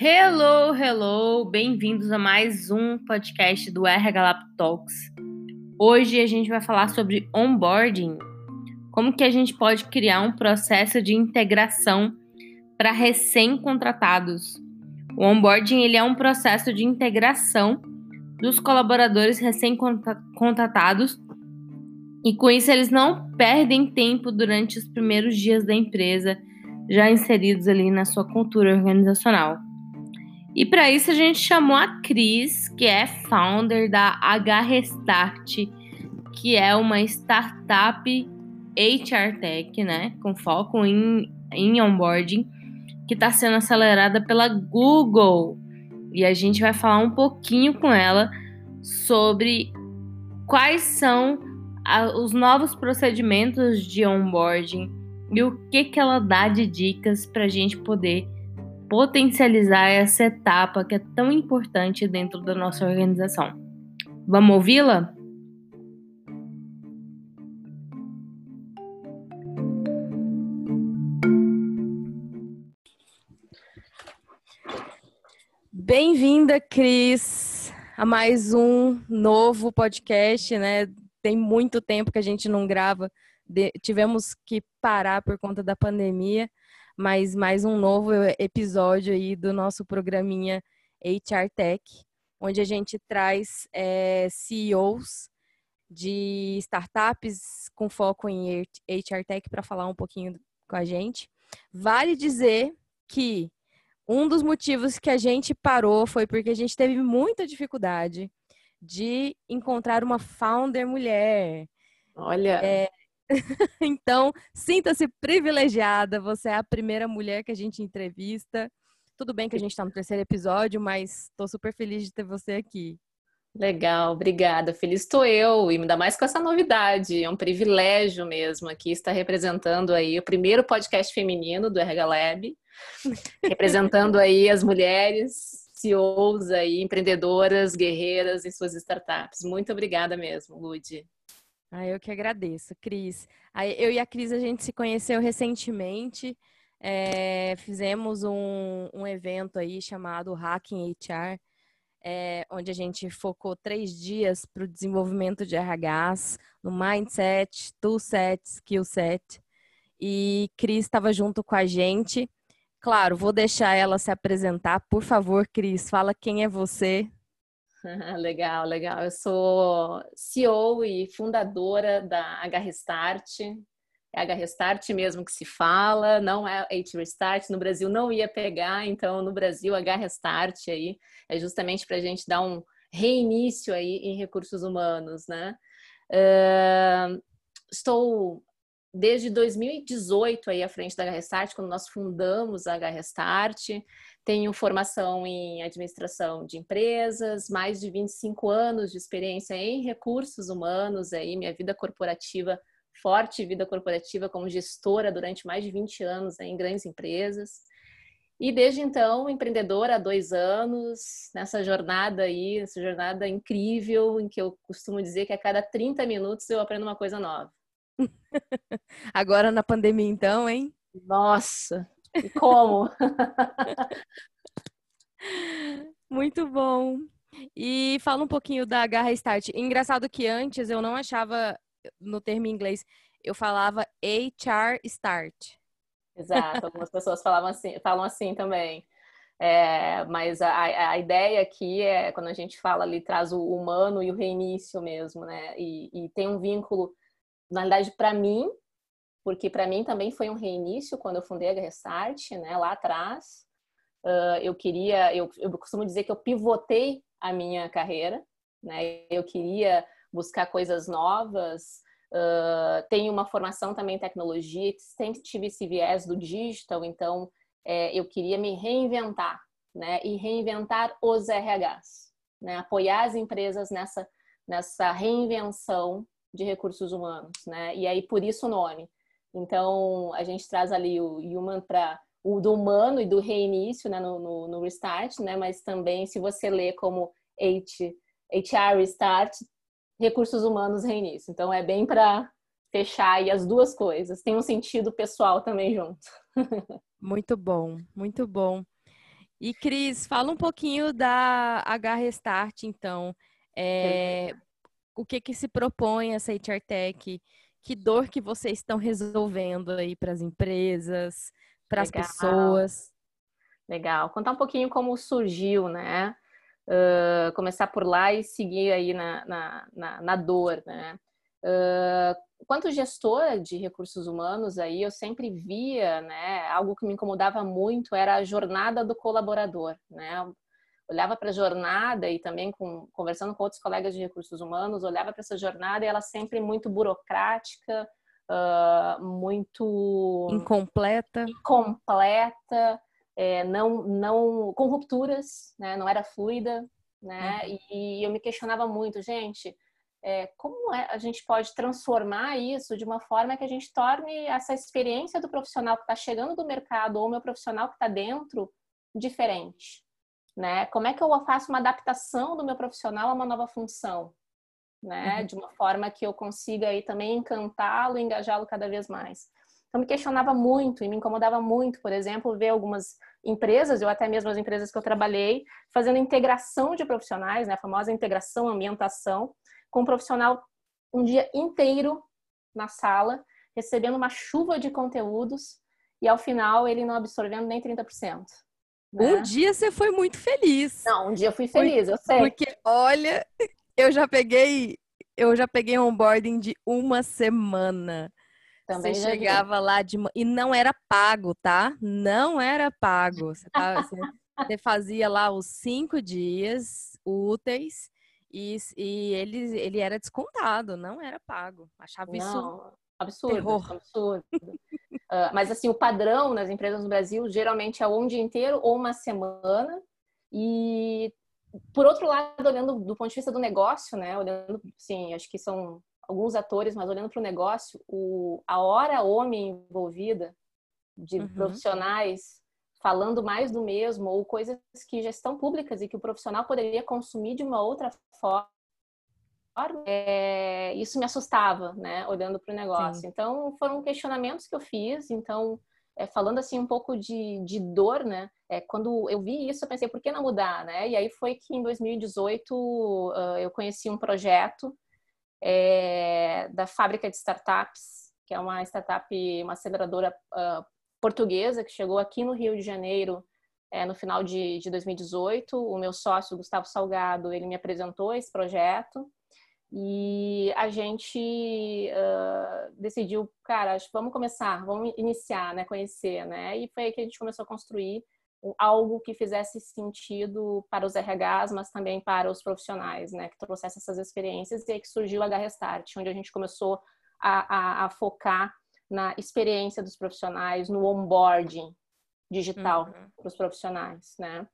Hello, hello! Bem-vindos a mais um podcast do RH Talks. Hoje a gente vai falar sobre onboarding, como que a gente pode criar um processo de integração para recém-contratados. O onboarding ele é um processo de integração dos colaboradores recém-contratados e com isso eles não perdem tempo durante os primeiros dias da empresa, já inseridos ali na sua cultura organizacional. E para isso a gente chamou a Cris, que é founder da H Restart, que é uma startup HR Tech, né, com foco em, em onboarding, que está sendo acelerada pela Google. E a gente vai falar um pouquinho com ela sobre quais são a, os novos procedimentos de onboarding e o que, que ela dá de dicas para a gente poder potencializar essa etapa que é tão importante dentro da nossa organização. Vamos ouvi-la? Bem-vinda, Cris, a mais um novo podcast, né? Tem muito tempo que a gente não grava, tivemos que parar por conta da pandemia, mas mais um novo episódio aí do nosso programinha HR Tech, onde a gente traz é, CEOs de startups com foco em HR Tech para falar um pouquinho com a gente. Vale dizer que um dos motivos que a gente parou foi porque a gente teve muita dificuldade de encontrar uma founder mulher. Olha. É, então, sinta-se privilegiada. Você é a primeira mulher que a gente entrevista. Tudo bem que a gente está no terceiro episódio, mas estou super feliz de ter você aqui. Legal, obrigada. Feliz estou eu, e ainda mais com essa novidade. É um privilégio mesmo aqui estar representando aí o primeiro podcast feminino do RH Lab, representando aí as mulheres CEOs aí, empreendedoras, guerreiras em suas startups. Muito obrigada mesmo, Lud. Ah, eu que agradeço, Cris. Eu e a Cris, a gente se conheceu recentemente. É, fizemos um, um, evento aí chamado Hacking HR, é, onde a gente focou três dias para o desenvolvimento de RHs, no Mindset, Toolset, Skillset. E Cris estava junto com a gente. Claro, vou deixar ela se apresentar. Por favor, Cris, fala quem é você. legal, legal. Eu sou CEO e fundadora da H Restart. É H Restart mesmo que se fala, não é H Restart. No Brasil não ia pegar, então no Brasil H Restart aí é justamente para a gente dar um reinício aí em recursos humanos, né? Uh, estou desde 2018 aí à frente da H Restart, quando nós fundamos a H Restart. Tenho formação em administração de empresas, mais de 25 anos de experiência em recursos humanos, aí minha vida corporativa, forte vida corporativa como gestora durante mais de 20 anos em grandes empresas. E desde então, empreendedora há dois anos, nessa jornada aí, essa jornada incrível, em que eu costumo dizer que a cada 30 minutos eu aprendo uma coisa nova. Agora na pandemia, então, hein? Nossa, e como? Muito bom. E fala um pouquinho da Garra Start. Engraçado que antes eu não achava no termo em inglês, eu falava HR Start. Exato, algumas pessoas falavam assim, falam assim também. É, mas a, a, ideia aqui é quando a gente fala ali, traz o humano e o reinício mesmo, né? E, e tem um vínculo, na verdade, para mim, porque para mim também foi um reinício quando eu fundei a Restart, né, lá atrás. Uh, eu queria, eu, eu costumo dizer que eu pivotei a minha carreira, né? Eu queria buscar coisas novas. Uh, tenho uma formação também em tecnologia, sempre tive esse viés do digital, então é, eu queria me reinventar, né? E reinventar os RHs, né? Apoiar as empresas nessa nessa reinvenção de recursos humanos, né? E aí por isso o nome. Então, a gente traz ali o human para o do humano e do reinício né, no, no, no, restart, né? Mas também, se você lê como H, HR restart, recursos humanos reinício. Então, é bem para fechar aí as duas coisas. Tem um sentido pessoal também junto. Muito bom, muito bom. E Cris, fala um pouquinho da H Restart, então. É, o que que se propõe essa HR Tech? Que dor que vocês estão resolvendo aí para as empresas, para as pessoas? Legal. Contar um pouquinho como surgiu, né? Uh, começar por lá e seguir aí na, na, na, na dor, né? Uh, quanto gestora de recursos humanos aí, eu sempre via, né, algo que me incomodava muito era a jornada do colaborador, né? Olhava para a jornada e também com, conversando com outros colegas de recursos humanos, olhava para essa jornada e ela sempre muito burocrática, uh, muito incompleta, incompleta, é, não, não com rupturas, né? Não era fluida, né? Uhum. E, e eu me questionava muito, gente é, como é, a gente pode transformar isso de uma forma que a gente torne essa experiência do profissional que está chegando do mercado ou meu profissional que está dentro diferente, né? Como é que eu faço uma adaptação do meu profissional a uma nova função, né? Uhum. De uma forma que eu consiga aí também encantá-lo, engajá-lo cada vez mais. Então me questionava muito e me incomodava muito, por exemplo, ver algumas empresas, ou até mesmo as empresas que eu trabalhei, fazendo integração de profissionais, né? A famosa integração, ambientação com um profissional um dia inteiro na sala, recebendo uma chuva de conteúdos e ao final ele não absorvendo nem 30%. Né? Um dia você foi muito feliz. Não, um dia eu fui feliz, eu sei. Porque, olha, eu já peguei, eu já peguei um onboarding de uma semana. Também você chegava vi. lá de e não era pago, tá? Não era pago. Você, tava, você, você fazia lá os cinco dias úteis e, e ele, ele era descontado, não era pago. Achava não, isso absurdo, terror. absurdo. uh, mas assim, o padrão nas empresas no Brasil geralmente é ou um dia inteiro ou uma semana. E por outro lado, olhando do ponto de vista do negócio, né? Olhando, sim, acho que são alguns atores, mas olhando para o negócio, a hora homem envolvida de uhum. profissionais falando mais do mesmo ou coisas que já estão públicas e que o profissional poderia consumir de uma outra forma. É, isso me assustava, né, olhando para o negócio. Sim. Então, foram questionamentos que eu fiz. Então, é, falando assim um pouco de, de dor, né, é, quando eu vi isso, eu pensei, por que não mudar, né? E aí foi que em 2018 uh, eu conheci um projeto é, da Fábrica de Startups, que é uma startup, uma aceleradora uh, portuguesa que chegou aqui no Rio de Janeiro é, no final de, de 2018. O meu sócio, Gustavo Salgado, ele me apresentou esse projeto e a gente uh, decidiu, cara, vamos começar, vamos iniciar, né, conhecer, né? E foi aí que a gente começou a construir algo que fizesse sentido para os RHs, mas também para os profissionais, né, que trouxesse essas experiências e aí que surgiu a H-Restart, onde a gente começou a, a, a focar na experiência dos profissionais, no onboarding digital uhum. para os profissionais, né?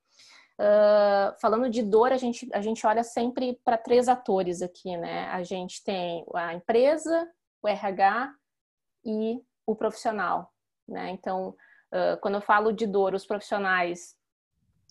Uh, falando de dor, a gente, a gente olha sempre para três atores aqui, né? A gente tem a empresa, o RH e o profissional, né? Então, uh, quando eu falo de dor, os profissionais,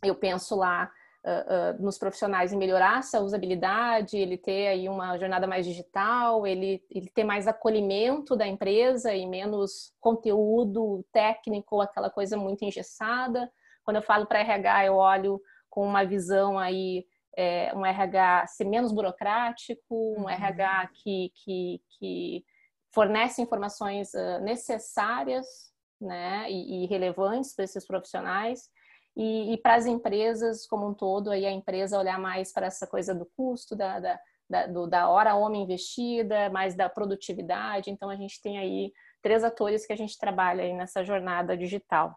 eu penso lá uh, nos profissionais em melhorar essa usabilidade, ele ter aí uma jornada mais digital, ele, ele ter mais acolhimento da empresa e menos conteúdo técnico, aquela coisa muito engessada. Quando eu falo para RH, eu olho com uma visão aí é, um RH ser menos burocrático, um uhum. RH que, que, que fornece informações uh, necessárias né, e, e relevantes para esses profissionais e, e para as empresas como um todo, aí a empresa olhar mais para essa coisa do custo, da, da, da, do, da hora homem investida, mais da produtividade. Então, a gente tem aí três atores que a gente trabalha aí nessa jornada digital.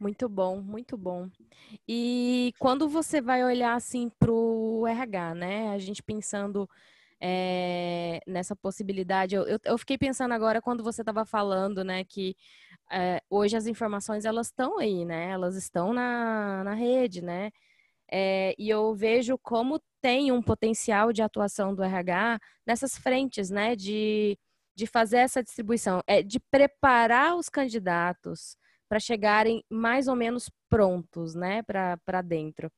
Muito bom, muito bom. E quando você vai olhar assim para o RH, né? A gente pensando é, nessa possibilidade, eu, eu, eu, fiquei pensando agora quando você estava falando, né, que é, hoje as informações elas estão aí, né? Elas estão na, na rede, né? É, e eu vejo como tem um potencial de atuação do RH nessas frentes, né? De, de fazer essa distribuição, é de preparar os candidatos para chegarem mais ou menos prontos, né? Para dentro.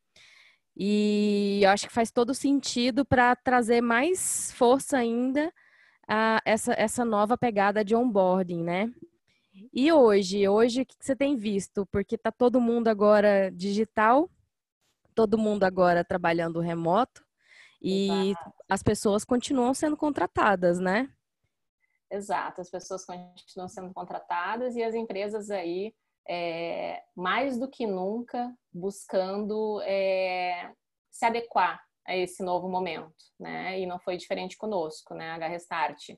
E eu acho que faz todo sentido para trazer mais força ainda a essa, essa nova pegada de onboarding, né? E hoje, hoje o que você tem visto? Porque está todo mundo agora digital, todo mundo agora trabalhando remoto e Exato. as pessoas continuam sendo contratadas, né? Exato, as pessoas continuam sendo contratadas e as empresas aí, é, mais do que nunca, buscando é, se adequar a esse novo momento, né? E não foi diferente conosco, né? A Restart.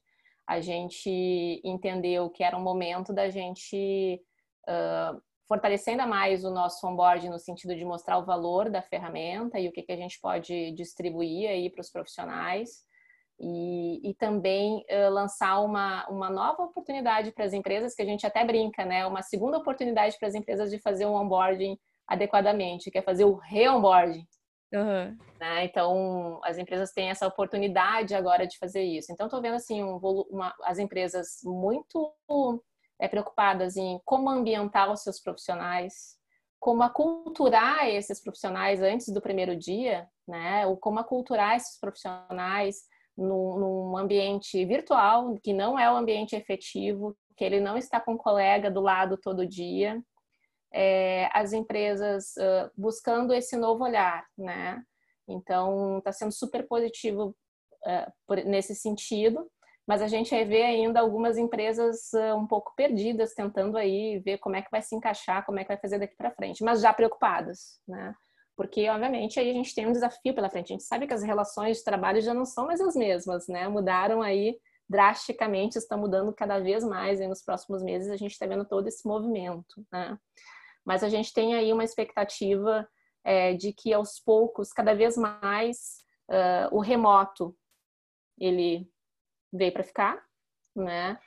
A gente entendeu que era um momento da gente uh, fortalecer ainda mais o nosso onboard no sentido de mostrar o valor da ferramenta e o que, que a gente pode distribuir aí para os profissionais e, e também uh, lançar uma, uma nova oportunidade para as empresas, que a gente até brinca, né? Uma segunda oportunidade para as empresas de fazer um onboarding adequadamente, que é fazer o re-onboarding. Uhum. Né? Então, as empresas têm essa oportunidade agora de fazer isso. Então, estou vendo assim um, uma, as empresas muito é, preocupadas em como ambientar os seus profissionais, como aculturar esses profissionais antes do primeiro dia, né? Ou como aculturar esses profissionais num, num ambiente virtual, que não é o ambiente efetivo, que ele não está com o colega do lado todo dia. É, as empresas uh, buscando esse novo olhar, né? Então, está sendo super positivo uh, por, nesse sentido, mas a gente vê ainda algumas empresas uh, um pouco perdidas, tentando aí ver como é que vai se encaixar, como é que vai fazer daqui para frente, mas já preocupadas, né? Porque obviamente aí a gente tem um desafio pela frente. A gente sabe que as relações de trabalho já não são mais as mesmas, né? Mudaram aí drasticamente, estão mudando cada vez mais nos próximos meses a gente está vendo todo esse movimento, né? Mas a gente tem aí uma expectativa é, de que aos poucos, cada vez mais, uh, o remoto ele veio para ficar, né?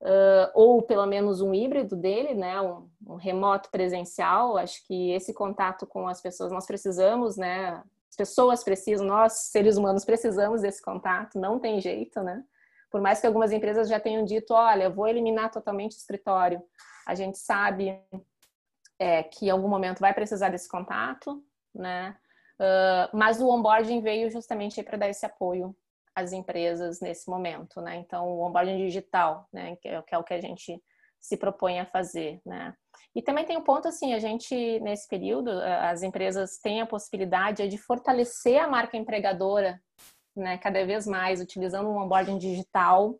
Uh, ou pelo menos um híbrido dele, né, um, um, remoto presencial. Acho que esse contato com as pessoas nós precisamos, né? As pessoas precisam, nós seres humanos precisamos desse contato, não tem jeito, né? Por mais que algumas empresas já tenham dito, olha, vou eliminar totalmente o escritório, a gente sabe é, que em algum momento vai precisar desse contato, né? Uh, mas o onboarding veio justamente para dar esse apoio as empresas nesse momento, né? Então, o onboarding digital, né? Que é, que é o que a gente se propõe a fazer, né? E também tem um ponto assim, a gente nesse período as empresas têm a possibilidade de fortalecer a marca empregadora, né? Cada vez mais utilizando um onboarding digital,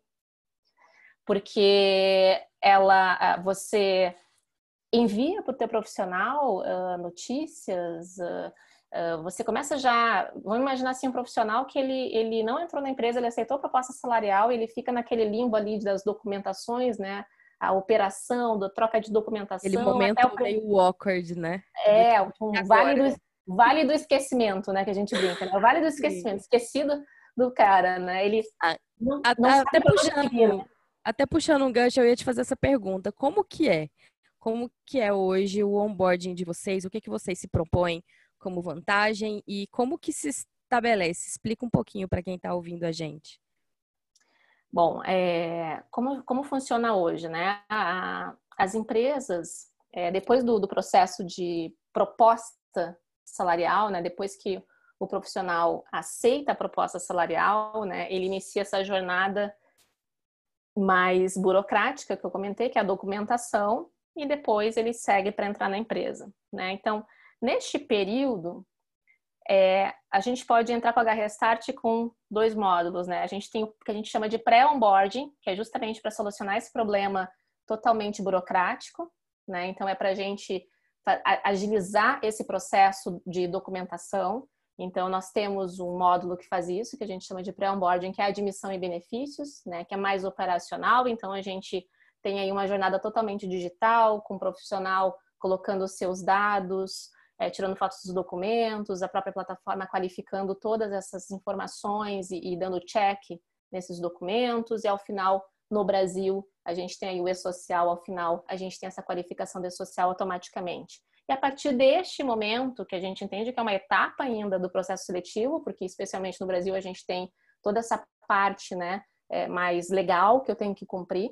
porque ela, você envia para o teu profissional uh, notícias, uh, você começa já, vamos imaginar assim um profissional que ele, ele não entrou na empresa, ele aceitou a proposta salarial, ele fica naquele limbo ali das documentações, né? A operação, da troca de documentação. Aquele momento até o... meio awkward, né? É, um vale do, vale do esquecimento, né? Que a gente brinca, né? O vale do esquecimento, esquecido do cara, né? Ele ah, não, até, não até puxando, até puxando um gancho, eu ia te fazer essa pergunta. Como que é? Como que é hoje o onboarding de vocês? O que que vocês se propõem? Como vantagem e como que se estabelece? Explica um pouquinho para quem está ouvindo a gente. Bom, é, como, como funciona hoje, né? A, as empresas, é, depois do, do processo de proposta salarial, né? Depois que o profissional aceita a proposta salarial, né? Ele inicia essa jornada mais burocrática que eu comentei, que é a documentação, e depois ele segue para entrar na empresa, né? Então, Neste período, é, a gente pode entrar com a H-Restart com dois módulos, né? A gente tem o que a gente chama de pré-onboarding, que é justamente para solucionar esse problema totalmente burocrático, né? Então, é para a gente agilizar esse processo de documentação. Então, nós temos um módulo que faz isso, que a gente chama de pré-onboarding, que é admissão e benefícios, né? Que é mais operacional. Então, a gente tem aí uma jornada totalmente digital, com o profissional colocando os seus dados, é, tirando fotos dos documentos, a própria plataforma qualificando todas essas informações e, e dando check nesses documentos, e ao final, no Brasil, a gente tem aí o e-social, ao final, a gente tem essa qualificação de social automaticamente. E a partir deste momento, que a gente entende que é uma etapa ainda do processo seletivo, porque especialmente no Brasil a gente tem toda essa parte né, é, mais legal que eu tenho que cumprir,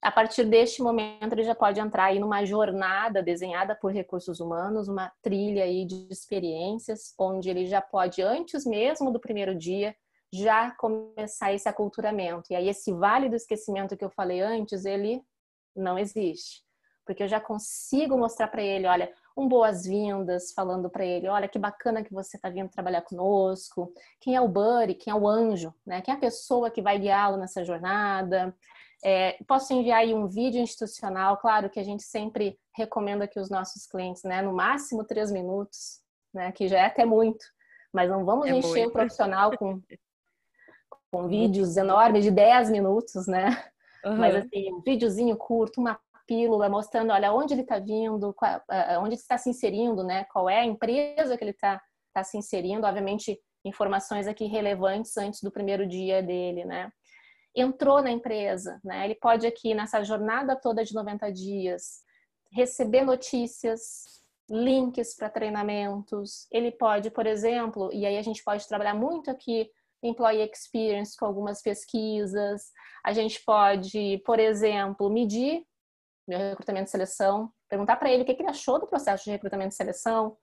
A partir deste momento, ele já pode entrar aí numa jornada desenhada por recursos humanos, uma trilha aí de experiências, onde ele já pode, antes mesmo do primeiro dia, já começar esse aculturamento. E aí, esse vale do esquecimento que eu falei antes, ele não existe. Porque eu já consigo mostrar para ele, olha, um boas-vindas, falando para ele, olha que bacana que você está vindo trabalhar conosco, quem é o buddy, quem é o anjo, né? Quem é a pessoa que vai guiá-lo nessa jornada, é, posso enviar aí um vídeo institucional, claro que a gente sempre recomenda que os nossos clientes, né, no máximo três minutos, né, que já é até muito, mas não vamos é encher muito. o profissional com, com vídeos enormes de 10 minutos, né? Uhum. Mas assim, um videozinho curto, uma pílula mostrando, olha, onde ele está vindo, qual, onde ele está se inserindo, né? Qual é a empresa que ele está tá se inserindo, obviamente informações aqui relevantes antes do primeiro dia dele, né? Entrou na empresa, né? Ele pode aqui nessa jornada toda de 90 dias receber notícias, links para treinamentos. Ele pode, por exemplo, e aí a gente pode trabalhar muito aqui employee experience com algumas pesquisas. A gente pode, por exemplo, medir meu recrutamento e seleção, perguntar para ele o que ele achou do processo de recrutamento e seleção,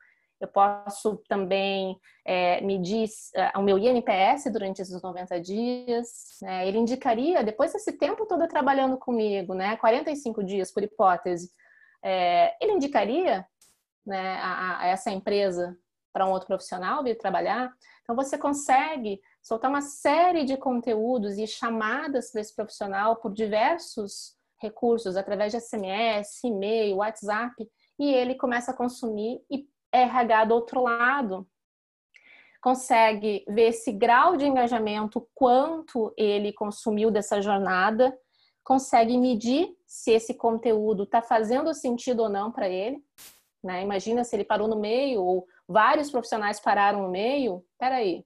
eu posso também é, medir uh, o meu INPS durante esses 90 dias. Né? Ele indicaria, depois desse tempo todo trabalhando comigo, né, 45 dias por hipótese, é, ele indicaria né, a, a essa empresa para um outro profissional vir trabalhar. Então, você consegue soltar uma série de conteúdos e chamadas para esse profissional por diversos recursos, através de SMS, e-mail, WhatsApp, e ele começa a consumir e RH do outro lado consegue ver esse grau de engajamento, quanto ele consumiu dessa jornada, consegue medir se esse conteúdo está fazendo sentido ou não para ele. Né? Imagina se ele parou no meio ou vários profissionais pararam no meio. Peraí,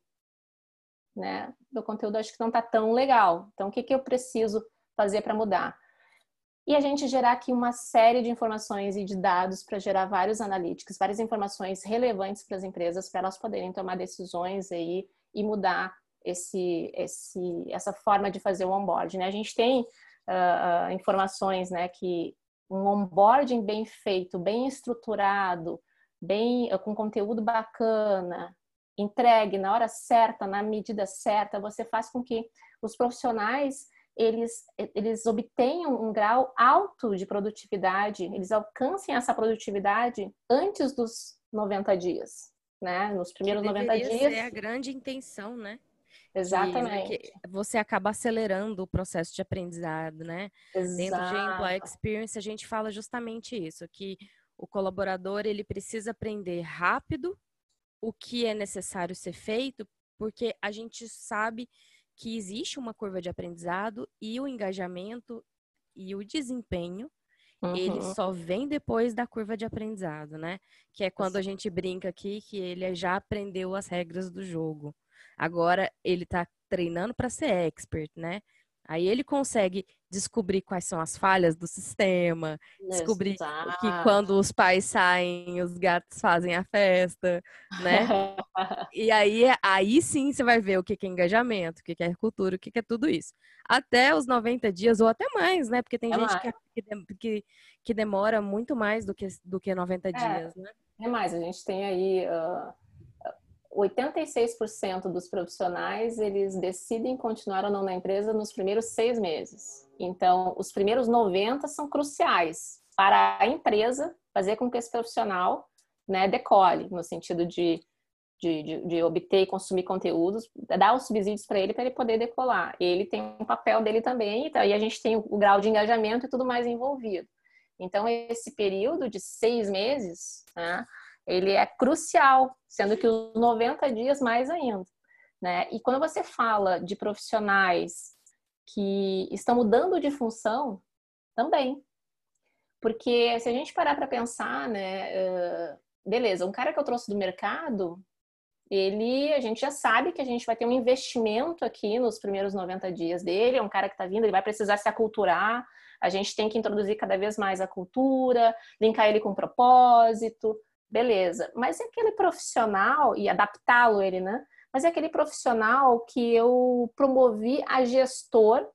né? Meu conteúdo acho que não está tão legal. Então, o que, que eu preciso fazer para mudar? E a gente gerar aqui uma série de informações e de dados para gerar vários analíticos, várias informações relevantes para as empresas para elas poderem tomar decisões aí e mudar esse, esse, essa forma de fazer o onboarding. Né? A gente tem uh, informações né, que um onboarding bem feito, bem estruturado, bem uh, com conteúdo bacana, entregue na hora certa, na medida certa, você faz com que os profissionais eles, eles obtenham um grau alto de produtividade, eles alcancem essa produtividade antes dos 90 dias, né? Nos primeiros 90 dias. É a grande intenção, né? Exatamente. Que, você acaba acelerando o processo de aprendizado, né? Exato. Dentro de Employee Experience, a gente fala justamente isso, que o colaborador ele precisa aprender rápido o que é necessário ser feito, porque a gente sabe que existe uma curva de aprendizado e o engajamento e o desempenho Uhum. Ele só vem depois da curva de aprendizado, né? Que é quando a gente brinca aqui que ele já aprendeu as regras do jogo. Agora ele tá treinando para ser expert, né? Aí ele consegue descobrir quais são as falhas do sistema, descobrir Exato. que quando os pais saem, os gatos fazem a festa, né? e aí, aí sim você vai ver o que é engajamento, o que é cultura, o que é tudo isso. Até os 90 dias, ou até mais, né? Porque tem é gente que, que, que, demora muito mais do que, do que 90 é, dias, né? É mais, a gente tem aí... Uh 86% dos profissionais eles decidem continuar ou não na empresa nos primeiros seis meses. Então, os primeiros 90 são cruciais para a empresa fazer com que esse profissional né, decole, no sentido de, de, de, de obter e consumir conteúdos, dar os subsídios para ele para ele poder decolar. Ele tem um papel dele também, então, e a gente tem o, grau de engajamento e tudo mais envolvido. Então, esse período de seis meses, né, ele é crucial, sendo que os 90 dias mais ainda. Né? E quando você fala de profissionais que estão mudando de função, também. Porque se a gente parar para pensar, né, beleza, um cara que eu trouxe do mercado, ele, a gente já sabe que a gente vai ter um investimento aqui nos primeiros 90 dias dele, é um cara que está vindo, ele vai precisar se aculturar, a gente tem que introduzir cada vez mais a cultura, linkar ele com propósito, beleza. Mas é aquele profissional, e adaptá-lo ele, né? Mas é aquele profissional que eu promovi a gestor,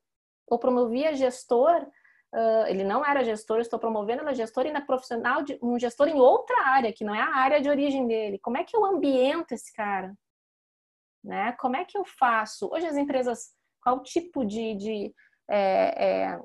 ou promovi a gestor uh, ele não era gestor, estou promovendo ele a gestor e na profissional de um gestor em outra área, que não é a área de origem dele. Como é que eu ambiento esse cara? Né? Como é que eu faço? Hoje as empresas, qual tipo de, de, é, é,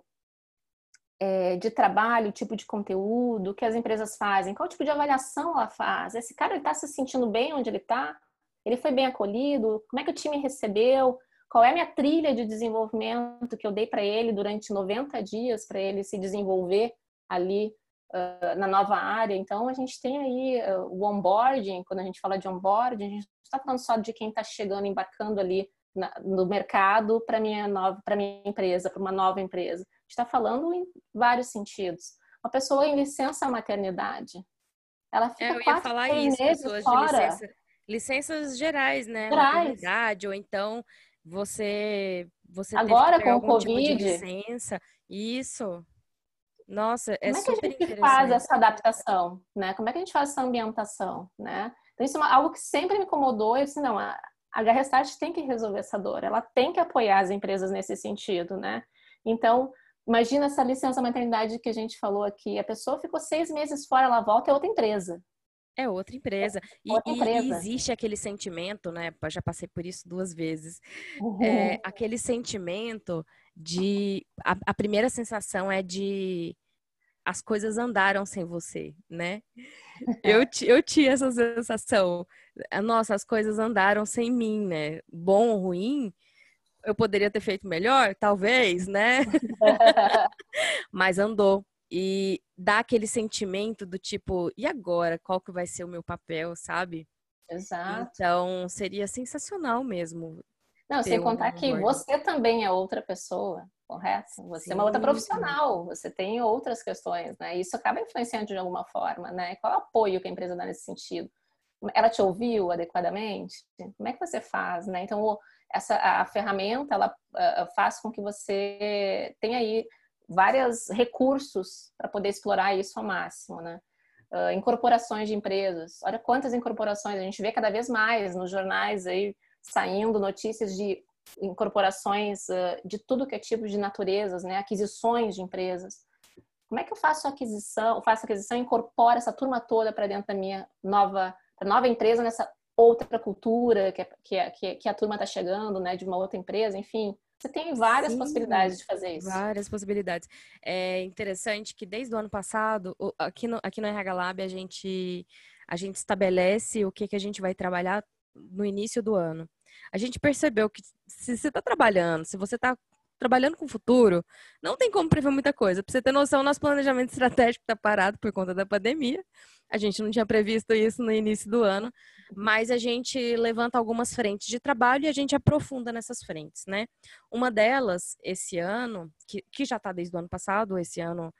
é, de trabalho, tipo de conteúdo que as empresas fazem? Qual tipo de avaliação ela faz? Esse cara está se sentindo bem onde ele está? Ele foi bem acolhido? Como é que o time recebeu? qual é a minha trilha de desenvolvimento que eu dei para ele durante 90 dias para ele se desenvolver ali uh, na nova área. Então, a gente tem aí uh, o onboarding, quando a gente fala de onboarding, a gente não está falando só de quem está chegando, embarcando ali na, no mercado para minha nova, para minha empresa, para uma nova empresa. A gente está falando em vários sentidos. Uma pessoa em licença maternidade, ela fica é, eu ia falar isso, fora. Licença, licenças gerais, né? Gerais. Maternidade, ou então você você agora com o tipo covid tipo licença isso nossa é como é que a gente faz essa adaptação né como é que a gente faz essa ambientação né então isso é algo que sempre me incomodou eu disse não a, a Restart tem que resolver essa dor ela tem que apoiar as empresas nesse sentido né então imagina essa licença maternidade que a gente falou aqui a pessoa ficou seis meses fora ela volta é outra empresa é outra empresa. E, outra empresa. e, existe aquele sentimento, né? Já passei por isso duas vezes. Uhum. É, aquele sentimento de. A, a, primeira sensação é de. As coisas andaram sem você, né? Eu, eu tinha essa sensação. Nossa, as coisas andaram sem mim, né? Bom ou ruim, eu poderia ter feito melhor, talvez, né? Mas andou. E dá aquele sentimento do tipo, e agora? Qual que vai ser o meu papel, sabe? Exato. Então, seria sensacional mesmo. Não, sem contar um que você também é outra pessoa, correto? Você sim, é uma outra profissional, você tem outras questões, né? Isso acaba influenciando de alguma forma, né? Qual é o apoio que a empresa dá nesse sentido? Ela te ouviu adequadamente? Como é que você faz, né? Então, essa a ferramenta ela faz com que você tenha aí vários recursos para poder explorar isso ao máximo, né? Uh, incorporações de empresas. Olha quantas incorporações a gente vê cada vez mais nos jornais aí saindo notícias de incorporações uh, de tudo que é tipo de naturezas, né? Aquisições de empresas. Como é que eu faço aquisição? Eu faço aquisição incorporo essa turma toda para dentro da minha nova, nova empresa nessa outra cultura que, é, que, é, que a turma está chegando, né? De uma outra empresa, enfim. Você tem várias Sim, possibilidades de fazer isso. Várias possibilidades. É interessante que desde o ano passado, aqui no, aqui no RH Lab, a gente, a gente estabelece o que, que a gente vai trabalhar no início do ano. A gente percebeu que se você está trabalhando, se você está trabalhando com o futuro, não tem como prever muita coisa. Para você ter noção, nosso planejamento estratégico está parado por conta da pandemia. A gente não tinha previsto isso no início do ano, mas a gente levanta algumas frentes de trabalho e a gente aprofunda nessas frentes, né? Uma delas, esse ano, que, que já está desde o ano passado, esse ano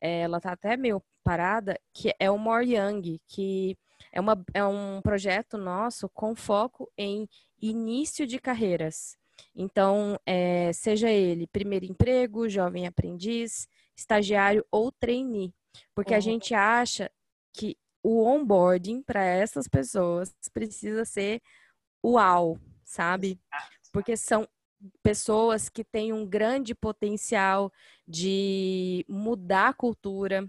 é, ela está até meio parada, que é o More Young, que é, uma, é um projeto nosso com foco em início de carreiras. Então, é, seja ele primeiro emprego, jovem aprendiz, estagiário ou trainee. Porque uhum. a gente acha que o onboarding para essas pessoas precisa ser uau, sabe? Porque são pessoas que têm um grande potencial de mudar a cultura,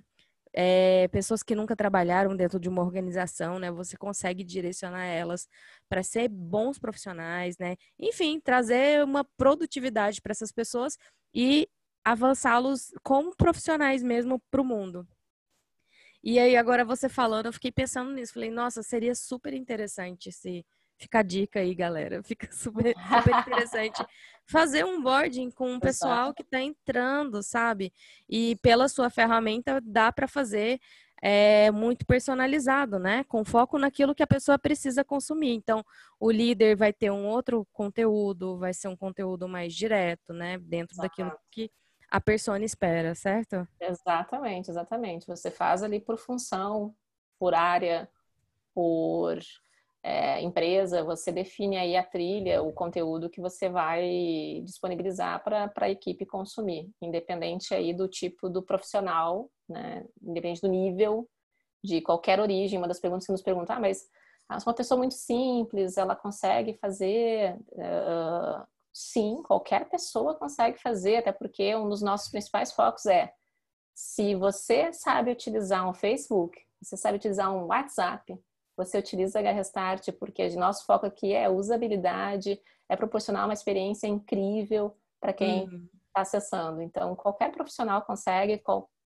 é, pessoas que nunca trabalharam dentro de uma organização, né? Você consegue direcionar elas para ser bons profissionais, né? Enfim, trazer uma produtividade para essas pessoas e avançá-los como profissionais mesmo para o mundo. E aí, agora você falando, eu fiquei pensando nisso. Falei, nossa, seria super interessante se. Fica a dica aí, galera. Fica super, super interessante fazer um boarding com um pessoal que está entrando, sabe? E pela sua ferramenta dá para fazer é, muito personalizado, né? Com foco naquilo que a pessoa precisa consumir. Então, o líder vai ter um outro conteúdo, vai ser um conteúdo mais direto, né? Dentro daquilo que a persona espera, certo? Exatamente, exatamente. Você faz ali por função, por área, por é, empresa, você define aí a trilha, o conteúdo que você vai disponibilizar para a equipe consumir, independente aí do tipo do profissional, né? Independente do nível, de qualquer origem. Uma das perguntas que nos perguntam, ah, mas ah, uma pessoa muito simples, ela consegue fazer uh, sim, qualquer pessoa consegue fazer, até porque um dos nossos principais focos é Se você sabe utilizar um Facebook, você sabe utilizar um WhatsApp, você utiliza a Restart, porque o nosso foco aqui é usabilidade, é proporcionar uma experiência incrível para quem está uhum. acessando. Então, qualquer profissional consegue,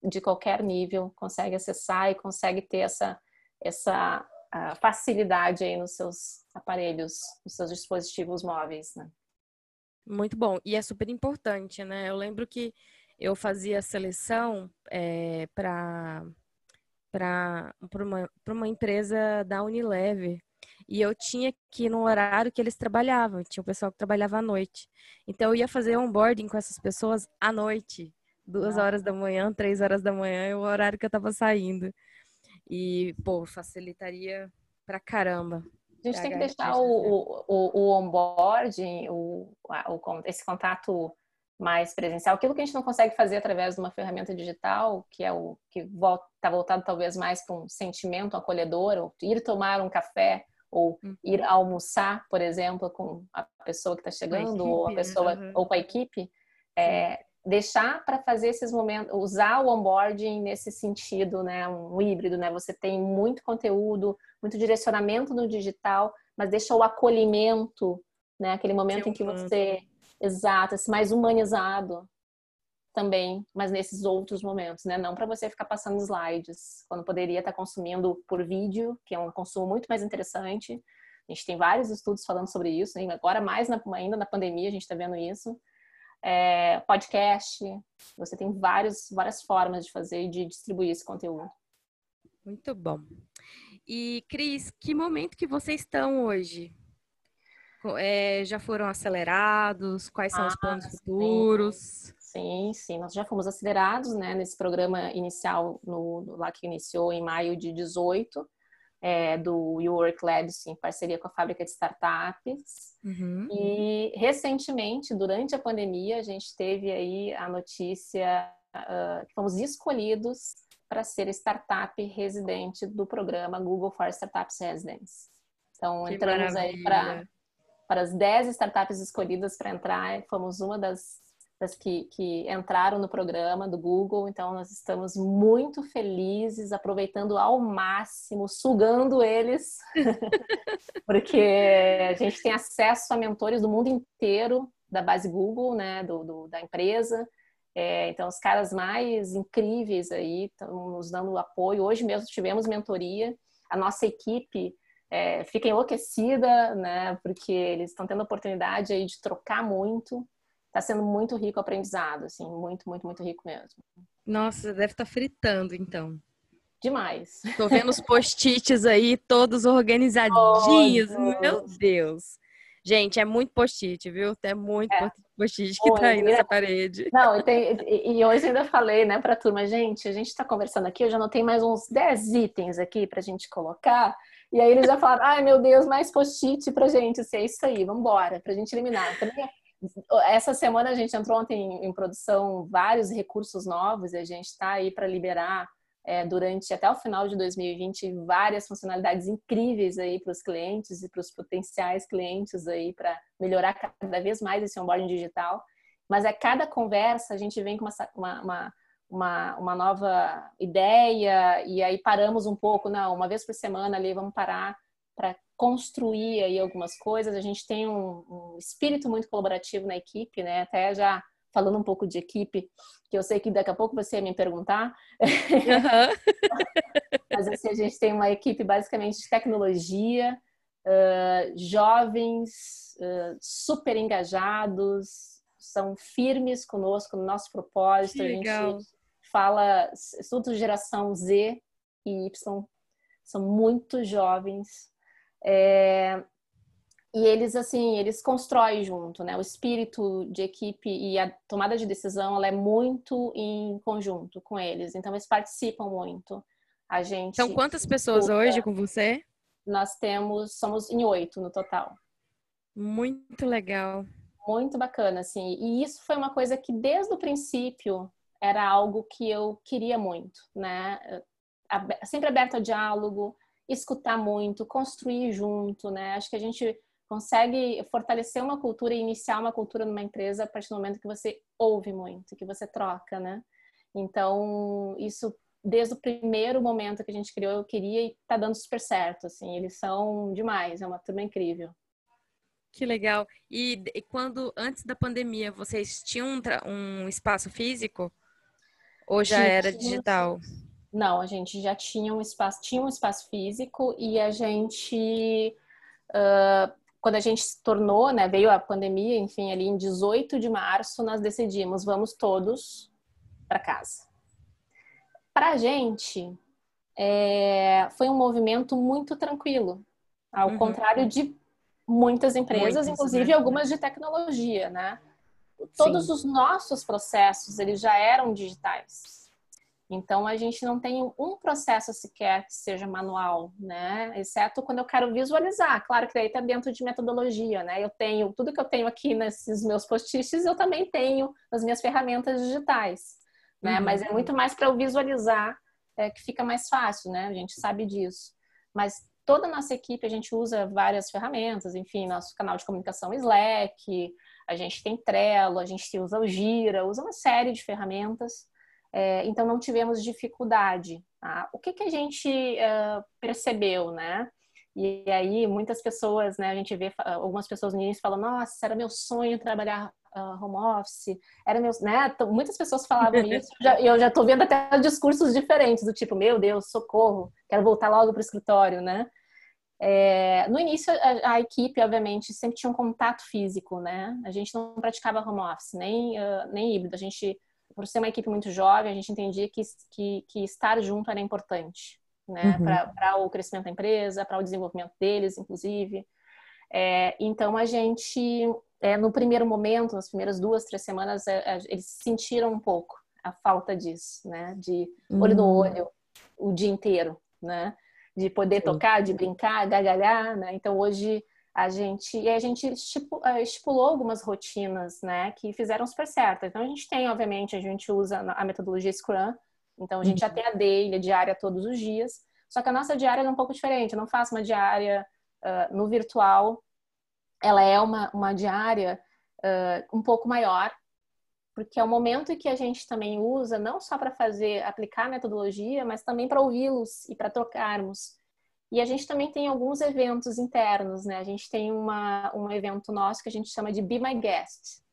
de qualquer nível, consegue acessar e consegue ter essa, essa facilidade aí nos seus aparelhos, nos seus dispositivos móveis, né? Muito bom. E é super importante, né? Eu lembro que eu fazia seleção é, para para uma, uma empresa da Unilever. E eu tinha que ir no horário que eles trabalhavam. Tinha o pessoal que trabalhava à noite. Então eu ia fazer onboarding com essas pessoas à noite. Duas horas da manhã, três horas da manhã, é o horário que eu estava saindo. E, pô, facilitaria pra caramba. A gente tem que deixar o, o, o onboarding, o, o, esse contato mais presencial, aquilo que a gente não consegue fazer através de uma ferramenta digital, que é o que está voltado talvez mais para um sentimento acolhedor, ou ir tomar um café, ou uhum. ir almoçar, por exemplo, com a pessoa que está chegando, equipe, ou a pessoa, uhum. ou com a equipe, é, deixar para fazer esses momentos, usar o onboarding nesse sentido, né, um híbrido, né? Você tem muito conteúdo, muito direcionamento no digital, mas deixa o acolhimento, né, aquele momento em que você exato, mais humanizado também, mas nesses outros momentos, né? Não para você ficar passando slides, quando poderia estar consumindo por vídeo, que é um consumo muito mais interessante. A gente tem vários estudos falando sobre isso, agora mais na, ainda na pandemia a gente está vendo isso é, podcast. Você tem vários, várias formas de fazer e de distribuir esse conteúdo. Muito bom. E, Cris, que momento que vocês estão hoje? É, já foram acelerados? Quais são ah, os planos futuros? Sim, sim, nós já fomos acelerados, né, nesse programa inicial, no, lá que iniciou em maio de 18 é, do You Work Labs em parceria com a fábrica de startups. Uhum. E recentemente, durante a pandemia, a gente teve aí a notícia uh, que fomos escolhidos para ser startup residente do programa Google for Startups Residence. Então, que entramos maravilha. aí para para as 10 startups escolhidas para entrar, fomos uma das das que, que entraram no programa do Google. Então, nós estamos muito felizes, aproveitando ao máximo, sugando eles, porque a gente tem acesso a mentores do mundo inteiro da base Google, né, do, do da empresa. É, então, os caras mais incríveis aí estão nos dando apoio. Hoje mesmo tivemos mentoria. A nossa equipe é, fica enlouquecida, né, porque eles estão tendo a oportunidade aí de trocar muito está sendo muito rico o aprendizado, assim, muito, muito, muito rico mesmo. Nossa, deve estar tá fritando, então. Demais. Tô vendo os post-its aí, todos organizadinhos. Oh, Meu Deus. Gente, é muito post-it, viu? É muito é. post-it que tá aí nessa parede. Não, e, tem, e, hoje ainda falei, né, pra turma, gente, a gente tá conversando aqui, eu já tenho mais uns 10 itens aqui pra gente colocar. E aí eles já falaram, ai meu Deus, mais post-it pra gente, assim, é isso aí, vamos embora, pra gente eliminar. Também essa semana a gente entrou ontem em produção vários recursos novos e a gente está aí para liberar é, durante até o final de 2020 várias funcionalidades incríveis aí para os clientes e para os potenciais clientes aí para melhorar cada vez mais esse onboarding digital. Mas a cada conversa a gente vem com uma, uma, uma, uma nova ideia e aí paramos um pouco, não, uma vez por semana ali vamos parar para construir aí algumas coisas. A gente tem um, um, espírito muito colaborativo na equipe, né? Até já falando um pouco de equipe, que eu sei que daqui a pouco você ia me perguntar. Uhum. Mas assim, a gente tem uma equipe basicamente de tecnologia, uh, jovens, uh, super engajados, são firmes conosco no nosso propósito. a gente fala, estudos de geração Z e Y são muito jovens, é, e eles, assim, eles constroem junto, né? O espírito de equipe e a tomada de decisão, ela é muito em conjunto com eles. Então, eles participam muito. A gente... São quantas pessoas escuta. hoje com você? Nós temos, somos em oito no total. Muito legal. Muito bacana, assim. E isso foi uma coisa que, desde o princípio, era algo que eu queria muito, né? Sempre aberto ao diálogo, escutar muito, construir junto, né? Acho que a gente consegue fortalecer uma cultura e iniciar uma cultura numa empresa a partir do momento que você ouve muito, que você troca, né? Então, isso desde o primeiro momento que a gente criou, eu queria e tá dando super certo, assim, eles são demais, é uma turma incrível. Que legal. E, e quando, antes da pandemia, vocês tinham um, um espaço físico? Ou já era digital? Não, a gente já tinha um espaço, tinha um espaço físico e a gente, uh, quando a gente se tornou, né, veio a pandemia, enfim, ali em 18 de março, nós decidimos, vamos todos para casa. Para a gente, é, foi um movimento muito tranquilo, ao uhum. contrário de muitas empresas, Muitas, inclusive né? algumas de tecnologia, né? Todos Sim. os nossos processos, eles já eram digitais. Então, a gente não tem um processo sequer que seja manual, né? Exceto quando eu quero visualizar. Claro que daí está dentro de metodologia, né? Eu tenho, tudo que eu tenho aqui nesses meus post-its, eu também tenho nas minhas ferramentas digitais, né? Uhum. Mas é muito mais para eu visualizar é, que fica mais fácil, né? A gente sabe disso. Mas toda a nossa equipe, a gente usa várias ferramentas, enfim, nosso canal de comunicação Slack, a gente tem Trello, a gente usa o Gira, usa uma série de ferramentas é, então não tivemos dificuldade. Tá? O que, que a gente uh, percebeu, né? E aí muitas pessoas, né? A gente vê algumas pessoas no início falam: Nossa, era meu sonho trabalhar uh, home office. Era meu, né? Muitas pessoas falavam isso. E eu já estou vendo até discursos diferentes do tipo: Meu Deus, socorro, quero voltar logo para o escritório, né? É, no início, a, a, equipe, obviamente, sempre tinha um contato físico, né? A gente não praticava home office, nem, uh, nem híbrido. A gente por ser uma equipe muito jovem, a gente entendia que, que, que estar junto era importante, né? Uhum. Para o crescimento da empresa, para o desenvolvimento deles, inclusive. É, então, a gente, é, no primeiro momento, nas primeiras duas, três semanas, é, é eles sentiram um pouco a falta disso, né? De olho no uhum. olho o dia inteiro, né? De poder Sim. tocar, de brincar, gargalhar, né? Então, hoje a gente e a gente eh, estipulou algumas rotinas, né, que fizeram super certo. Então a gente tem, obviamente, a gente usa a metodologia Scrum, então a gente uhum. já tem a daily, a diária todos os dias. Só que a nossa diária é um pouco diferente. Eu não faço uma diária uh, no virtual. Ela é uma, uma diária uh, um pouco maior, porque é o momento que a gente também usa não só para fazer aplicar a metodologia, mas também para ouvi-los e para trocarmos. E a gente também tem alguns eventos internos, né? A gente tem uma, um evento nosso que a gente chama de Be My Guest.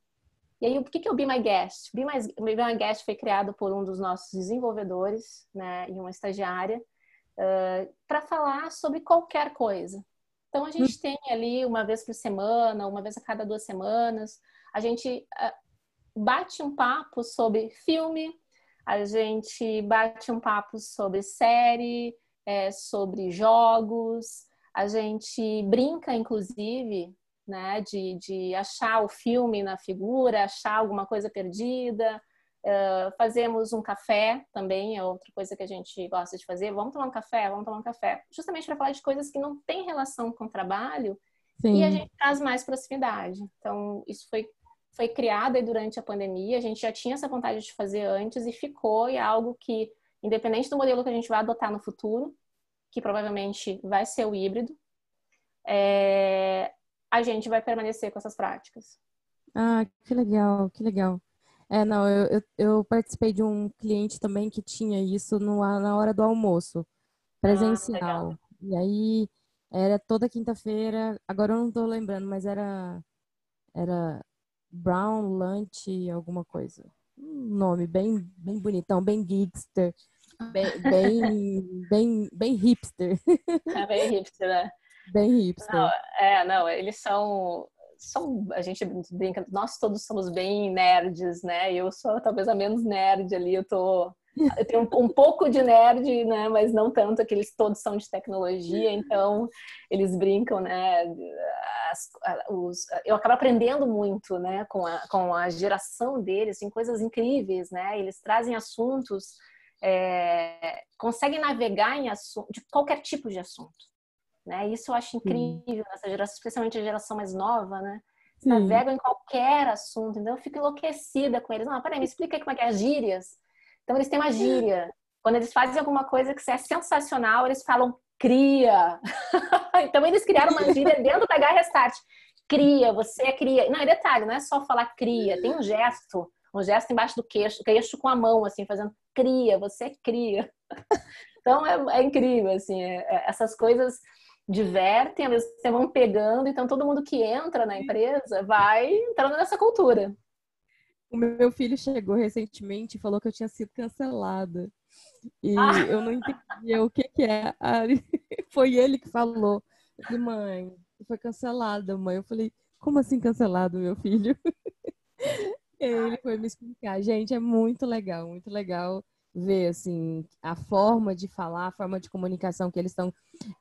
E aí, o que é o Be My Guest? Be My, Be My Guest foi criado por um dos nossos desenvolvedores, né? E uma estagiária, uh, para falar sobre qualquer coisa. Então, a gente tem ali uma vez por semana, uma vez a cada duas semanas, a gente uh, bate um papo sobre filme, a gente bate um papo sobre série, é, sobre jogos, a gente brinca, inclusive, né, de, de achar o filme na figura, achar alguma coisa perdida. Uh, fazemos um café também, é outra coisa que a gente gosta de fazer. Vamos tomar um café, vamos tomar um café. Justamente para falar de coisas que não têm relação com o trabalho Sim. e a gente traz mais proximidade. Então, isso foi, foi criado durante a pandemia. A gente já tinha essa vontade de fazer antes e ficou, e é algo que independente do modelo que a gente vai adotar no futuro, que provavelmente vai ser o híbrido, é, a gente vai permanecer com essas práticas. Ah, que legal, que legal. É, não, eu, eu, eu participei de um cliente também que tinha isso no, na hora do almoço, presencial. Ah, e aí era toda quinta-feira, agora eu não estou lembrando, mas era era Brown Lunch, alguma coisa. Um nome bem, bem bonitão, bem geekster. Bem, bem, bem, bem hipster. É bem hipster, né? Bem hipster. Não, é, não, eles são, são. A gente brinca, nós todos somos bem nerds, né? Eu sou talvez a menos nerd ali, eu tô. Eu tenho um, um pouco de nerd, né? Mas não tanto, que eles todos são de tecnologia, então eles brincam, né? As, os, eu acabo aprendendo muito, né? Com a, com a geração deles, em assim, coisas incríveis, né? Eles trazem assuntos é, conseguem navegar em assunto, de qualquer tipo de assunto. Né? Isso eu acho incrível nessa geração, especialmente a geração mais nova, né? Navegam em qualquer assunto, então eu fico enlouquecida com eles. Não, peraí, me explica como é que é as gírias. Então eles têm uma gíria. Quando eles fazem alguma coisa que é sensacional, eles falam cria. então eles criaram uma gíria dentro da H Restart. Cria, você é cria. Não, é detalhe, não é só falar cria, tem um gesto um gesto embaixo do queixo, queixo com a mão, assim, fazendo cria, você cria. Então é, é incrível, assim, é, é, essas coisas divertem, eles vão pegando, então todo mundo que entra na empresa vai entrando nessa cultura. O meu filho chegou recentemente e falou que eu tinha sido cancelada. E ah. eu não entendia o que, que é. Foi ele que falou. Falei, mãe, foi cancelada, mãe. Eu falei, como assim cancelado, meu filho? ele foi me explicar. Gente, é muito legal, muito legal ver assim a forma de falar, a forma de comunicação que eles estão.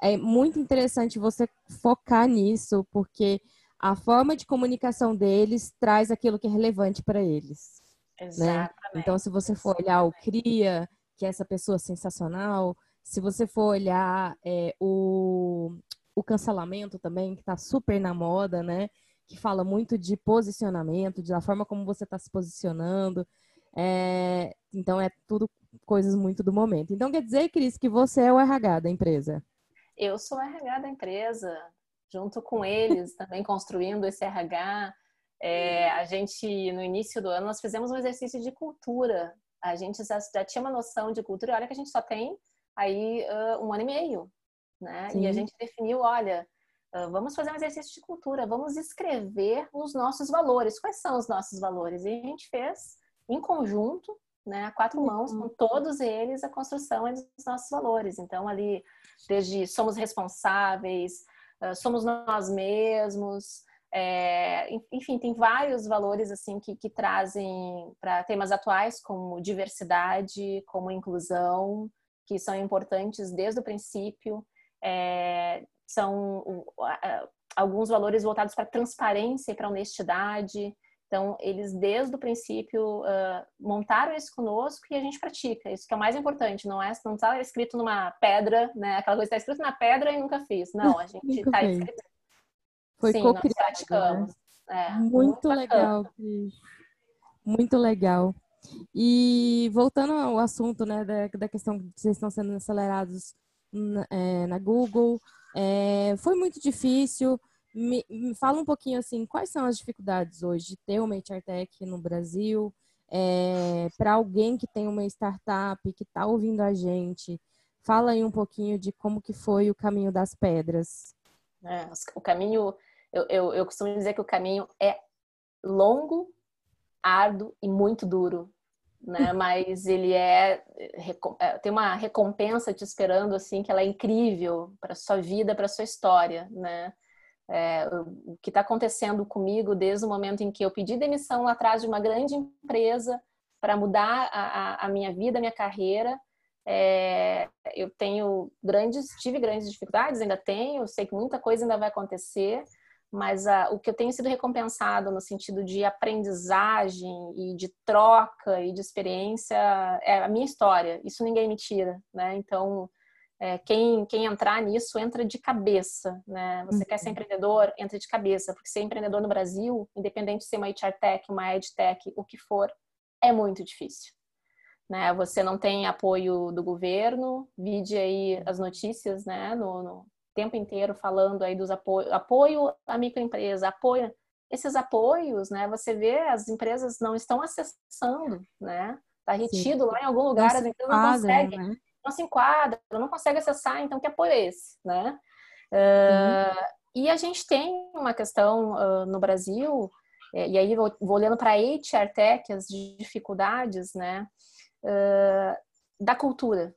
É muito interessante você focar nisso, porque a forma de comunicação deles traz aquilo que é relevante para eles. Né? Exatamente. Né? Então, se você for olhar o Cria, que é essa pessoa sensacional, se você for olhar é, o, o cancelamento também, que está super na moda, né? Que fala muito de posicionamento, da forma como você está se posicionando. É, então, é tudo coisas muito do momento. Então, quer dizer, Cris, que você é o RH da empresa? Eu sou o RH da empresa, junto com eles, também construindo esse RH. É, a gente, no início do ano, nós fizemos um exercício de cultura. A gente já, já tinha uma noção de cultura, e olha que a gente só tem aí uh, um ano e meio, né? Sim. E a gente definiu, olha, uh, vamos fazer um exercício de cultura, vamos escrever os nossos valores. Quais são os nossos valores? E a gente fez em conjunto, né, a quatro mãos, com todos eles, a construção dos nossos valores. Então, ali, desde somos responsáveis, somos nós mesmos, é, enfim, tem vários valores assim que, que trazem para temas atuais como diversidade, como inclusão, que são importantes desde o princípio. É, são alguns valores voltados para transparência e para honestidade. Então, eles desde o princípio uh, montaram isso conosco e a gente pratica. Isso que é o mais importante, não é não está escrito numa pedra, né? Aquela coisa está escrito na pedra e nunca fiz. Não, a gente está escrito. Foi Sim, nós praticamos. Né? É, muito, muito legal, Cris. Muito legal. E voltando ao assunto, né, da, da questão de vocês estão sendo acelerados na, é, na Google, é, foi muito difícil. Me, me, fala um pouquinho assim, quais são as dificuldades hoje de ter uma HR Tech no Brasil? É, Para alguém que tem uma startup, que está ouvindo a gente, fala aí um pouquinho de como que foi o caminho das pedras. É, o caminho, eu, eu, eu costumo dizer que o caminho é longo, árduo e muito duro, né? Mas ele é, é tem uma recompensa te esperando assim que ela é incrível para sua vida, para sua história, né? É, o que está acontecendo comigo desde o momento em que eu pedi demissão lá atrás de uma grande empresa para mudar a, a, minha vida, a minha carreira. É, eu tenho grandes, tive grandes dificuldades, ainda tenho, sei que muita coisa ainda vai acontecer, mas a, o que eu tenho sido recompensado no sentido de aprendizagem e de troca e de experiência é a minha história. Isso ninguém me tira, né? Então, é, quem, quem entrar nisso entra de cabeça, né? Você uhum. quer ser uhum. empreendedor, entra de cabeça, porque ser empreendedor no Brasil, independente de ser uma HR Tech, uma EdTech, o que for, é muito difícil. Né? Você não tem apoio do governo, vide aí as notícias, né? No, no tempo inteiro falando aí dos apoio, apoio à microempresa, apoio esses apoios, né? Você vê as empresas não estão acessando, né? Está retido Sim. lá em algum lugar, as empresas não conseguem. Né? Não se enquadra, não consegue acessar, então que apoio é esse, né? Uh, e a gente tem uma questão uh, no Brasil, é, e aí vou, vou olhando para a HR Tech, as dificuldades, né, uh, da cultura,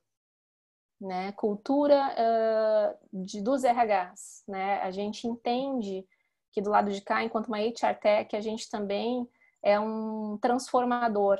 né, cultura de, dos RHs, né, a gente entende que do lado de cá, enquanto uma HR Tech, a gente também é um transformador,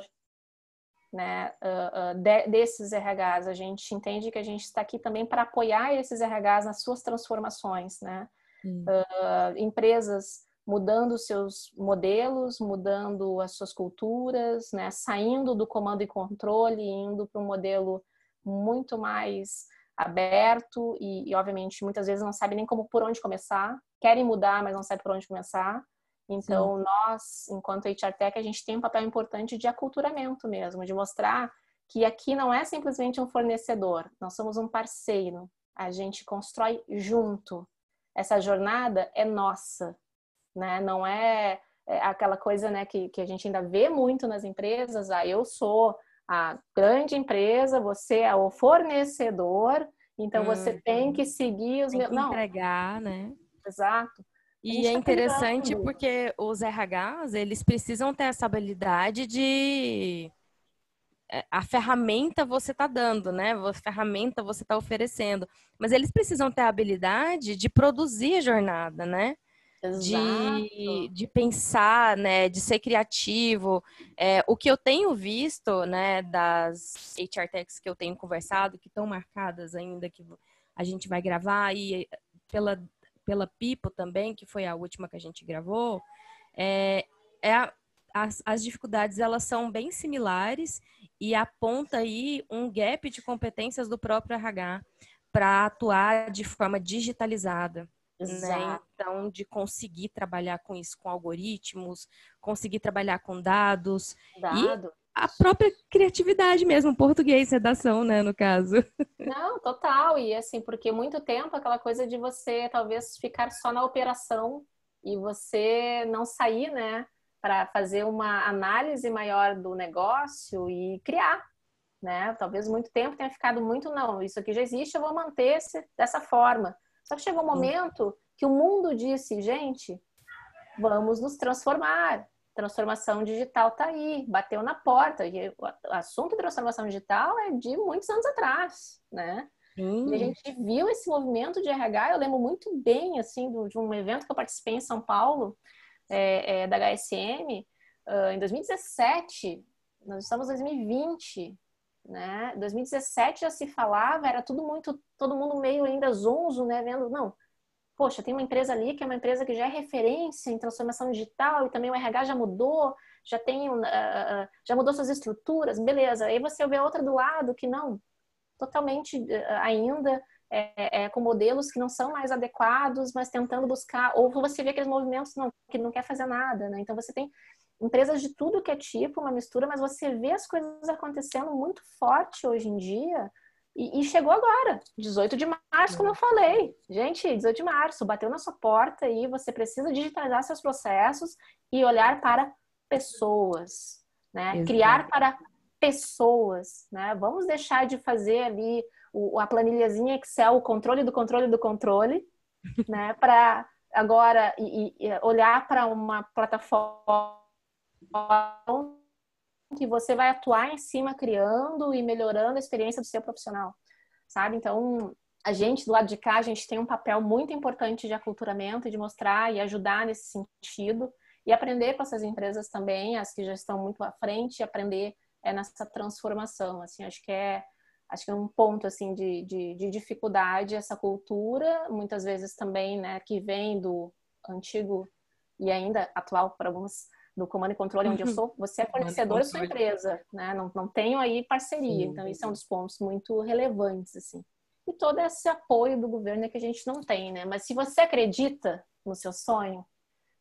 né, uh, uh, de, desses RHs. A gente entende que a gente está aqui também para apoiar esses RHs nas suas transformações, né? Uh, empresas mudando seus modelos, mudando as suas culturas, né? Saindo do comando e controle, indo para um modelo muito mais aberto e, e, obviamente, muitas vezes não sabe nem como por onde começar. Querem mudar, mas não sabem por onde começar. Então, Sim. nós, enquanto HR Tech, a gente tem um papel importante de aculturamento mesmo, de mostrar que aqui não é simplesmente um fornecedor, nós somos um parceiro, a gente constrói junto. Essa jornada é nossa, né? Não é é aquela coisa né, que, que a gente ainda vê muito nas empresas, ah, eu sou a grande empresa, você é o fornecedor, então hum, você tem que seguir os meus. Não. Entregar, né? Exato. E é tá interessante porque os RHs, eles precisam ter essa habilidade de é, a ferramenta você está dando, né? A ferramenta você está oferecendo. Mas eles precisam ter a habilidade de produzir a jornada, né? De, de pensar, né? De ser criativo. É, o que eu tenho visto, né? Das HR Techs que eu tenho conversado, que estão marcadas ainda, que a gente vai gravar, e pela pela Pipo também, que foi a última que a gente gravou, é, é a, as, as dificuldades elas são bem similares e aponta aí um gap de competências do próprio RH para atuar de forma digitalizada. Né? Então, de conseguir trabalhar com isso, com algoritmos, conseguir trabalhar com dados. Dado. E a própria criatividade mesmo, português, redação, né, no caso. Não, total. E assim, porque muito tempo aquela coisa de você talvez ficar só na operação e você não sair, né, para fazer uma análise maior do negócio e criar, né? Talvez muito tempo tenha ficado muito, não, isso aqui já existe, eu vou manter dessa forma. Só que chegou um momento que o mundo disse, gente, vamos nos transformar transformação digital está aí, bateu na porta. E o assunto de transformação digital é de muitos anos atrás, né? E a gente viu esse movimento de RH, eu lembro muito bem, assim, de um evento que eu participei em São Paulo, é, é, da HSM, uh, em 2017, nós estamos em 2020, né? 2017 já se falava, era tudo muito, todo mundo meio ainda zonzo, né? Vendo, não, poxa, tem uma empresa ali que é uma empresa que já é referência em transformação digital e também o RH já mudou, já tem, uh, já mudou suas estruturas, beleza. Aí você vê outra do lado que não, totalmente uh, ainda é, é, com modelos que não são mais adequados, mas tentando buscar, ou você vê aqueles movimentos não, que não quer fazer nada, né? Então você tem empresas de tudo que é tipo, uma mistura, mas você vê as coisas acontecendo muito forte hoje em dia, e, e, chegou agora, 18 de março, como eu falei. Gente, 18 de março, bateu na sua porta e você precisa digitalizar seus processos e olhar para pessoas, né? Criar para pessoas, né? Vamos deixar de fazer ali o, a planilhazinha Excel, o controle do controle do controle, né? Para agora e, e olhar para uma plataforma que você vai atuar em cima criando e melhorando a experiência do seu profissional, sabe? Então, a gente do lado de cá, a gente tem um papel muito importante de aculturamento, de mostrar e ajudar nesse sentido e aprender com essas empresas também, as que já estão muito à frente, aprender é, nessa transformação, assim, acho que é acho que é um ponto assim de, de, de dificuldade essa cultura, muitas vezes também, né, que vem do antigo e ainda atual para algumas do comando e controle onde eu sou, você é fornecedor da sua empresa, né? Não, não tenho aí parceria. Sim. Então, isso é um dos pontos muito relevantes, assim. E todo esse apoio do governo é que a gente não tem, né? Mas se você acredita no seu sonho,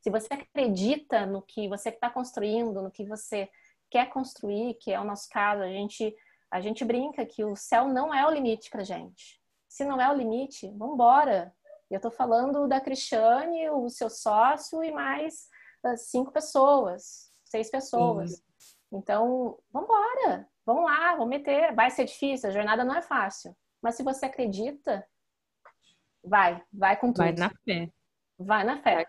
se você acredita no que você está construindo, no que você quer construir, que é o nosso caso, a gente, a gente brinca que o céu não é o limite para gente. Se não é o limite, vamos embora. Eu estou falando da Cristiane, o seu sócio e mais cinco pessoas, seis pessoas. Sim. Então, vamos embora, vamos lá, vamos meter. Vai ser difícil, a jornada não é fácil. Mas se você acredita, vai, vai com tudo. Vai na fé. Vai na fé.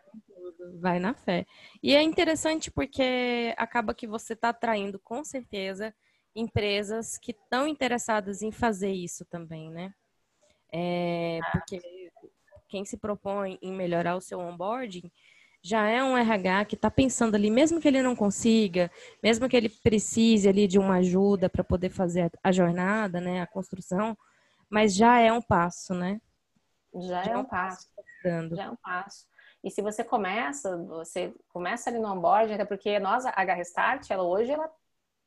Vai na fé. E é interessante porque acaba que você está atraindo, com certeza, empresas que estão interessadas em fazer isso também, né? É, porque quem se propõe em melhorar o seu onboarding já é um RH que está pensando ali, mesmo que ele não consiga, mesmo que ele precise ali de uma ajuda para poder fazer a jornada, né, a construção, mas já é um passo, né? Já, já é um passo. passo. Já é um passo. E se você começa, você começa ali no onboarding, até porque nós, a H-Restart, ela hoje, ela,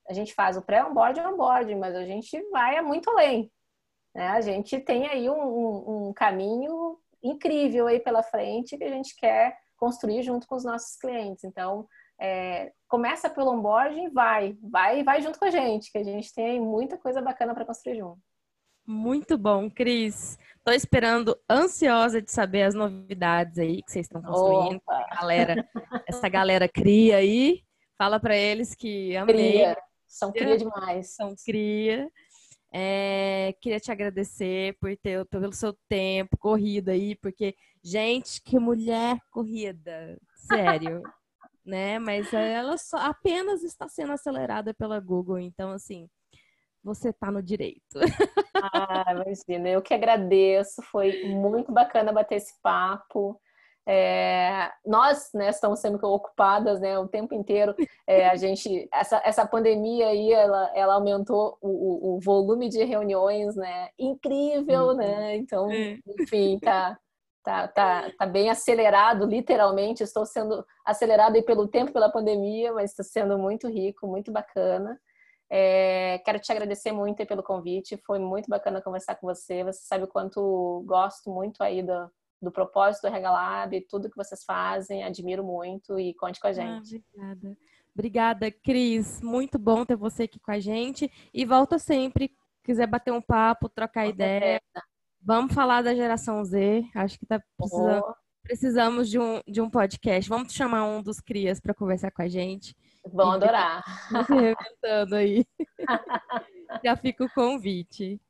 a gente faz o pré-onboarding e onboarding, mas a gente vai muito além. Né? A gente tem aí um, um, um caminho incrível aí pela frente que a gente quer construir junto com os nossos clientes. Então, é, começa pelo onboarding, vai, vai, vai junto com a gente, que a gente tem muita coisa bacana para construir junto. Muito bom, Cris. Estou esperando, ansiosa de saber as novidades aí que vocês estão construindo. Galera, essa galera cria aí. Fala para eles que amei. Cria. São cria demais. São cria. É, queria te agradecer por ter, pelo seu tempo, corrida aí, porque, gente, que mulher corrida, sério, né? Mas ela só apenas está sendo acelerada pela Google, então, assim, você está no direito. Ah, imagina, eu que agradeço, foi muito bacana bater esse papo. É, nós né, estamos sendo ocupadas né, o tempo inteiro. É, a gente, essa, essa pandemia aí, ela, ela aumentou o, o volume de reuniões, né? Incrível, né? Então, é. enfim, tá, tá, tá, tá bem acelerado, literalmente. Estou sendo acelerada pelo tempo, pela pandemia, mas está sendo muito rico, muito bacana. É, quero te agradecer muito pelo convite, foi muito bacana conversar com você. Você sabe o quanto gosto muito aí do, do propósito do Regalab, tudo que vocês fazem, admiro muito e conte com a ah, gente. Ah, obrigada. Obrigada, Cris. Muito bom ter você aqui com a gente. E volta sempre. Quiser bater um papo, trocar com ideia. Certeza. Vamos falar da geração Z. Acho que tá precisando, oh. precisamos de um, de um podcast. Vamos chamar um dos crias para conversar com a gente. Vão adorar. Se aí. Já fica o convite.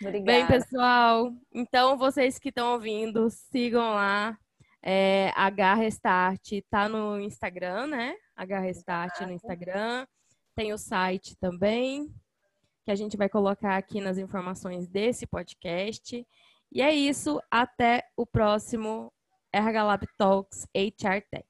Obrigada. Bem, pessoal, então vocês que estão ouvindo, sigam lá. É, H Restart tá no Instagram, né? H Restart no Instagram. Tem o site também, que a gente vai colocar aqui nas informações desse podcast. E é isso. Até o próximo RH Lab Talks HR Tech.